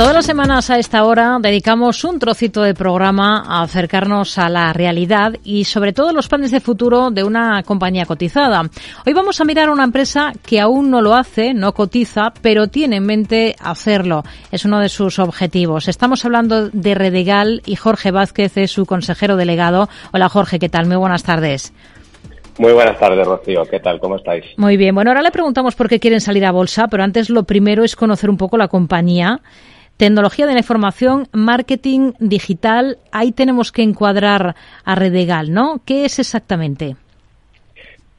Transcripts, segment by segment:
Todas las semanas a esta hora dedicamos un trocito de programa a acercarnos a la realidad y sobre todo los planes de futuro de una compañía cotizada. Hoy vamos a mirar a una empresa que aún no lo hace, no cotiza, pero tiene en mente hacerlo. Es uno de sus objetivos. Estamos hablando de Redegal y Jorge Vázquez es su consejero delegado. Hola Jorge, ¿qué tal? Muy buenas tardes. Muy buenas tardes, Rocío. ¿Qué tal? ¿Cómo estáis? Muy bien. Bueno, ahora le preguntamos por qué quieren salir a bolsa, pero antes lo primero es conocer un poco la compañía. Tecnología de la información, marketing digital, ahí tenemos que encuadrar a Redegal, ¿no? ¿Qué es exactamente?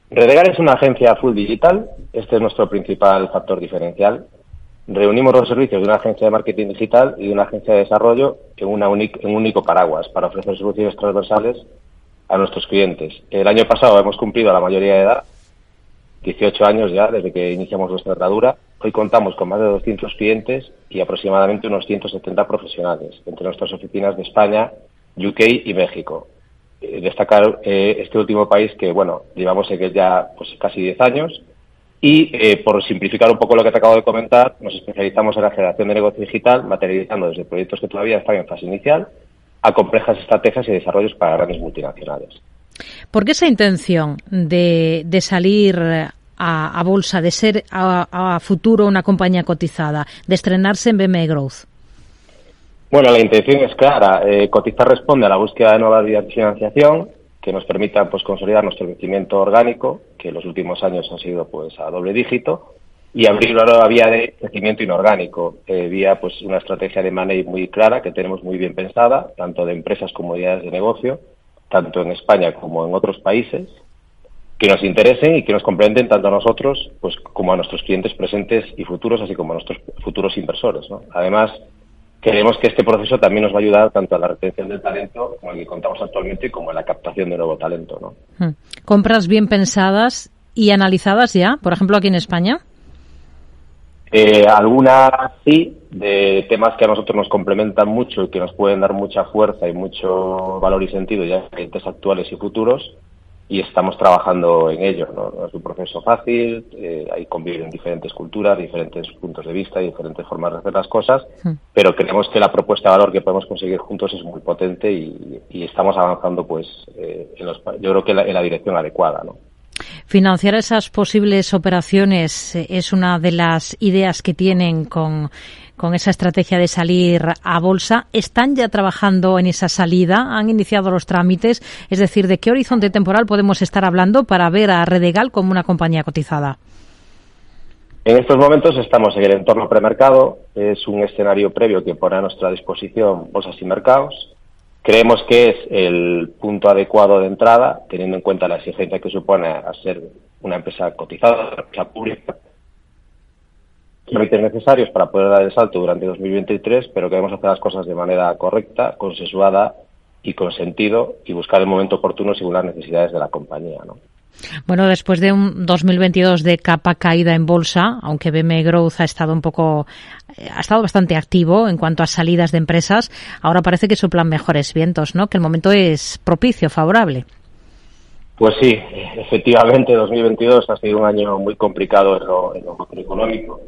Redegal es una agencia full digital, este es nuestro principal factor diferencial. Reunimos los servicios de una agencia de marketing digital y de una agencia de desarrollo en, una en un único paraguas para ofrecer soluciones transversales a nuestros clientes. El año pasado hemos cumplido la mayoría de edad, 18 años ya desde que iniciamos nuestra andadura Hoy contamos con más de 200 clientes y aproximadamente unos 170 profesionales entre nuestras oficinas de España, UK y México. Eh, destacar eh, este último país que, bueno, llevamos en ya pues, casi 10 años y, eh, por simplificar un poco lo que te acabo de comentar, nos especializamos en la generación de negocio digital, materializando desde proyectos que todavía están en fase inicial a complejas estrategias y desarrollos para grandes multinacionales. ¿Por qué esa intención de salir a, bolsa, de ser a, futuro una compañía cotizada, de estrenarse en BME Growth? Bueno, la intención es clara. Eh, cotizar responde a la búsqueda de nuevas vías de financiación que nos permitan pues, consolidar nuestro crecimiento orgánico, que en los últimos años ha sido pues, a doble dígito, y abrir una nueva vía de crecimiento inorgánico, eh, vía pues, una estrategia de money muy clara que tenemos muy bien pensada, tanto de empresas como de de negocio, tanto en España como en otros países, que nos interesen y que nos complementen tanto a nosotros pues como a nuestros clientes presentes y futuros, así como a nuestros futuros inversores. Además, creemos que este proceso también nos va a ayudar tanto a la retención del talento, como el que contamos actualmente, como a la captación de nuevo talento. ¿no? Hmm. ¿Compras bien pensadas y analizadas ya, por ejemplo, aquí en España? Eh, algunas sí, de temas que a nosotros nos complementan mucho y que nos pueden dar mucha fuerza y mucho valor y sentido ya en clientes actuales y futuros y estamos trabajando en ello. No, es un proceso fácil, eh, hay convivir en diferentes culturas, diferentes puntos de vista y diferentes formas de hacer las cosas, pero creemos que la propuesta de valor que podemos conseguir juntos es muy potente y, estamos avanzando, pues, eh, en los, yo creo que en la dirección adecuada. ¿no? Financiar esas posibles operaciones eh, es una de las ideas que tienen con, con esa estrategia de salir a bolsa. ¿Están ya trabajando en esa salida? ¿Han iniciado los trámites? Es decir, ¿de qué horizonte temporal podemos estar hablando para ver a Redegal como una compañía cotizada? En estos momentos estamos en el entorno premercado. Es un escenario previo que pone a nuestra disposición bolsas y mercados Creemos que es el punto adecuado de entrada, teniendo en cuenta la exigencia que supone a ser una empresa cotizada, una empresa pública. Trámites necesarios para poder dar el salto durante 2023, pero queremos hacer las cosas de manera correcta, consensuada y con sentido y buscar el momento oportuno según las necesidades de la compañía. ¿no? Bueno, después de un 2022 de capa caída en bolsa, aunque BME Growth ha estado un poco, eh, ha estado bastante activo en cuanto a salidas de empresas, ahora parece que soplan mejores vientos, ¿no? Que el momento es propicio, favorable. Pues sí, efectivamente 2022 ha sido un año muy complicado en lo, en macroeconómico.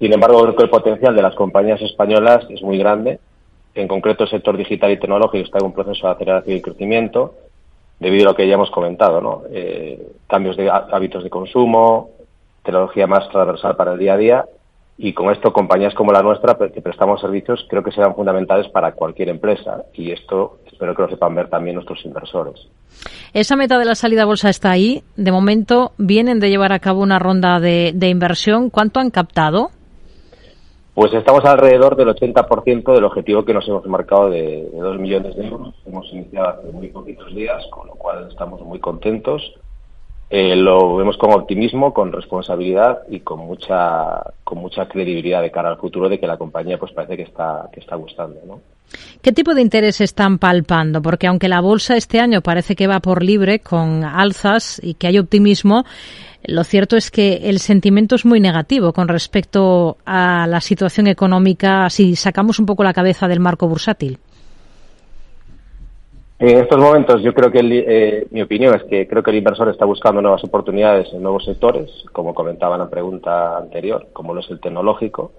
Sin embargo, creo que el potencial de las compañías españolas es muy grande. En concreto, el sector digital y tecnológico está en un proceso de aceleración y crecimiento debido a lo que ya hemos comentado, ¿no? Eh, cambios de hábitos de consumo, tecnología más transversal para el día a día y con esto compañías como la nuestra que prestamos servicios creo que serán fundamentales para cualquier empresa y esto espero que lo sepan ver también nuestros inversores. Esa meta de la salida a bolsa está ahí. De momento vienen de llevar a cabo una ronda de inversión. ¿Cuánto han captado? Pues estamos alrededor del 80% del objetivo que nos hemos marcado de, de 2 millones de euros. Hemos iniciado hace muy poquitos días, con lo cual estamos muy contentos. Eh, lo vemos con optimismo, con responsabilidad y con mucha con mucha credibilidad de cara al futuro de que la compañía pues parece que está que está gustando, ¿no? ¿Qué tipo de interés están palpando? Porque aunque la bolsa este año parece que va por libre con alzas y que hay optimismo, lo cierto es que el sentimiento es muy negativo con respecto a la situación económica si sacamos un poco la cabeza del marco bursátil. En estos momentos yo creo que eh, mi opinión es que creo que el inversor está buscando nuevas oportunidades en nuevos sectores, como comentaba en la pregunta anterior, como lo es el tecnológico.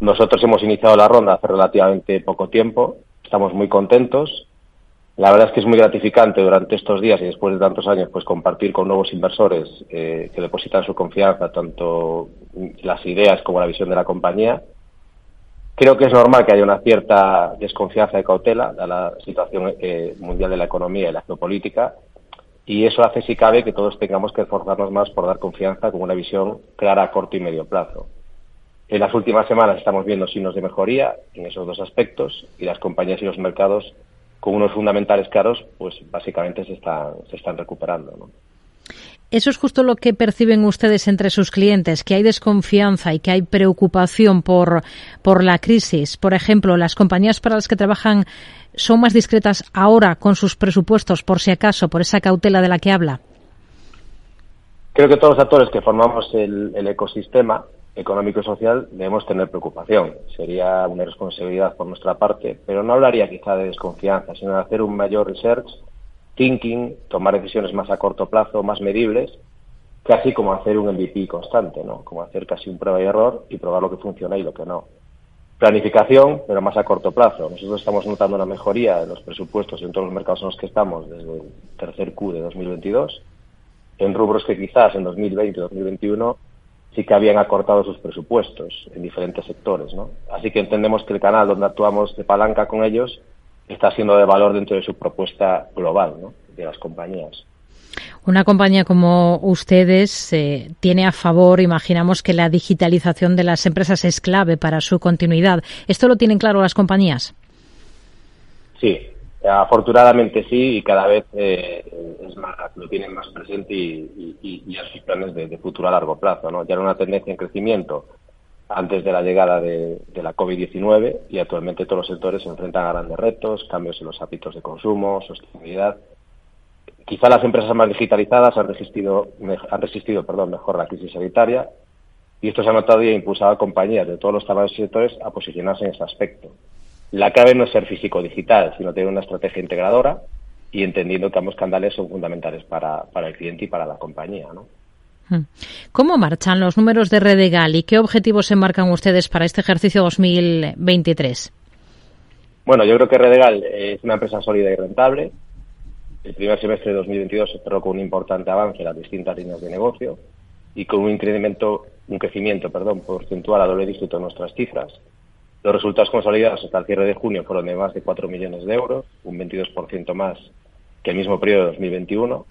Nosotros hemos iniciado la ronda hace relativamente poco tiempo, estamos muy contentos. La verdad es que es muy gratificante durante estos días y después de tantos años pues compartir con nuevos inversores eh, que depositan su confianza tanto las ideas como la visión de la compañía. Creo que es normal que haya una cierta desconfianza y cautela de la situación eh, mundial de la economía y la geopolítica y eso hace, si cabe, que todos tengamos que esforzarnos más por dar confianza con una visión clara a corto y medio plazo. En las últimas semanas estamos viendo signos de mejoría en esos dos aspectos y las compañías y los mercados con unos fundamentales claros, pues básicamente se están, se están recuperando. ¿no? Eso es justo lo que perciben ustedes entre sus clientes, que hay desconfianza y que hay preocupación por, por la crisis. Por ejemplo, las compañías para las que trabajan son más discretas ahora con sus presupuestos, por si acaso, por esa cautela de la que habla. Creo que todos los actores que formamos el, el ecosistema económico y social debemos tener preocupación. Sería una responsabilidad por nuestra parte, pero no hablaría quizá de desconfianza, sino de hacer un mayor research thinking, tomar decisiones más a corto plazo, más medibles, casi como hacer un MVP constante, ¿no? Como hacer casi un prueba y error y probar lo que funciona y lo que no. Planificación, pero más a corto plazo. Nosotros estamos notando una mejoría en los presupuestos en todos los mercados en los que estamos desde el tercer Q de 2022, en rubros que quizás en 2020 y 2021 sí que habían acortado sus presupuestos en diferentes sectores, ¿no? Así que entendemos que el canal donde actuamos de palanca con ellos está siendo de valor dentro de su propuesta global ¿no? de las compañías. Una compañía como ustedes eh, tiene a favor, imaginamos que la digitalización de las empresas es clave para su continuidad. ¿Esto lo tienen claro las compañías? Sí, afortunadamente sí y cada vez eh, más, lo tienen más presente y, y, a sus planes de, de, futuro a largo plazo. ¿no? Ya era una tendencia en crecimiento antes de la llegada de, de la COVID-19 y actualmente todos los sectores se enfrentan a grandes retos, cambios en los hábitos de consumo, sostenibilidad. Quizá las empresas más digitalizadas han resistido, han resistido perdón, mejor la crisis sanitaria y esto se ha notado y ha impulsado a compañías de todos los tamaños y sectores a posicionarse en ese aspecto. La clave no es ser físico-digital, sino tener una estrategia integradora y entendiendo que ambos canales son fundamentales para, para el cliente y para la compañía. ¿no? Hmm. ¿Cómo marchan los números de Redegal y qué objetivos se marcan ustedes para este ejercicio 2023? Bueno, yo creo que Redegal es una empresa sólida y rentable. El primer semestre de 2022 se cerró con un importante avance en las distintas líneas de negocio y con un incremento, un crecimiento, perdón, porcentual a doble dígito en nuestras cifras. Los resultados consolidados hasta el cierre de junio fueron de más de 4 millones de euros, un 22% más que el mismo periodo de 2021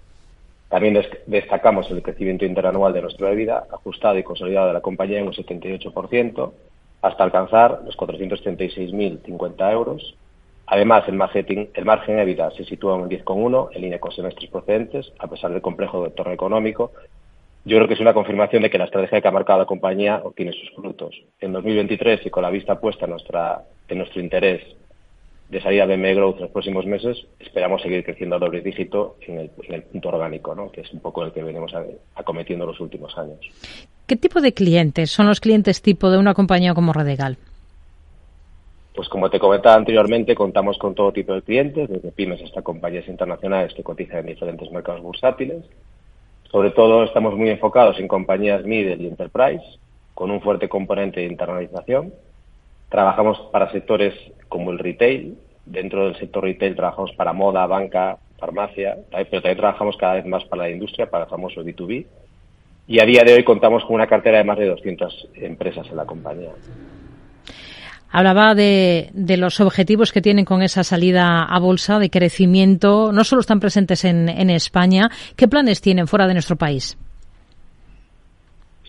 también destacamos el crecimiento interanual de nuestra vida, ajustado y consolidado de la compañía en un 78%, hasta alcanzar los 436.050 euros. Además, el margen, el margen EBITDA se sitúa en un 10,1 en línea con semestres procedentes, a pesar del complejo entorno económico. Yo creo que es una confirmación de que la estrategia que ha marcado la compañía obtiene sus frutos. En 2023, y con la vista puesta en, nuestra, en nuestro interés de salida de ME Growth en los próximos meses, esperamos seguir creciendo a doble dígito en el, en el punto orgánico, ¿no? que es un poco el que venimos acometiendo los últimos años. ¿Qué tipo de clientes son los clientes tipo de una compañía como Redegal? Pues como te comentaba anteriormente, contamos con todo tipo de clientes, desde pymes hasta compañías internacionales que cotizan en diferentes mercados bursátiles. Sobre todo estamos muy enfocados en compañías middle y enterprise, con un fuerte componente de internalización Trabajamos para sectores como el retail. Dentro del sector retail trabajamos para moda, banca, farmacia, pero también trabajamos cada vez más para la industria, para el famoso B2B. Y a día de hoy contamos con una cartera de más de 200 empresas en la compañía. Hablaba de, de, los objetivos que tienen con esa salida a bolsa de crecimiento. No solo están presentes en, en España. ¿Qué planes tienen fuera de nuestro país?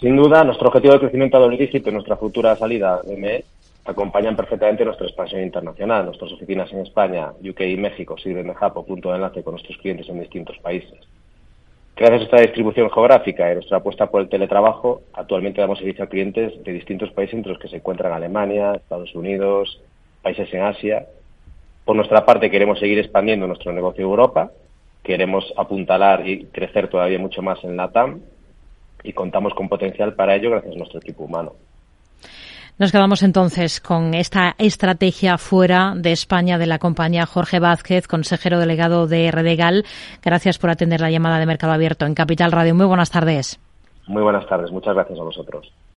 Sin duda, nuestro objetivo de crecimiento a doble dígito nuestra futura salida de ME acompañan perfectamente nuestra expansión internacional. Nuestras oficinas en España, UK y México sirven de hub o punto de enlace con nuestros clientes en distintos países. Gracias a esta distribución geográfica y nuestra apuesta por el teletrabajo, actualmente damos servicio a clientes de distintos países entre los que se encuentran Alemania, Estados Unidos, países en Asia. Por nuestra parte, queremos seguir expandiendo nuestro negocio en Europa, queremos apuntalar y crecer todavía mucho más en la TAM y contamos con potencial para ello gracias a nuestro equipo humano. Nos quedamos entonces con esta estrategia fuera de España de la compañía Jorge Vázquez, consejero delegado de Redegal. Gracias por atender la llamada de Mercado Abierto en Capital Radio. Muy buenas tardes. Muy buenas tardes. Muchas gracias a vosotros.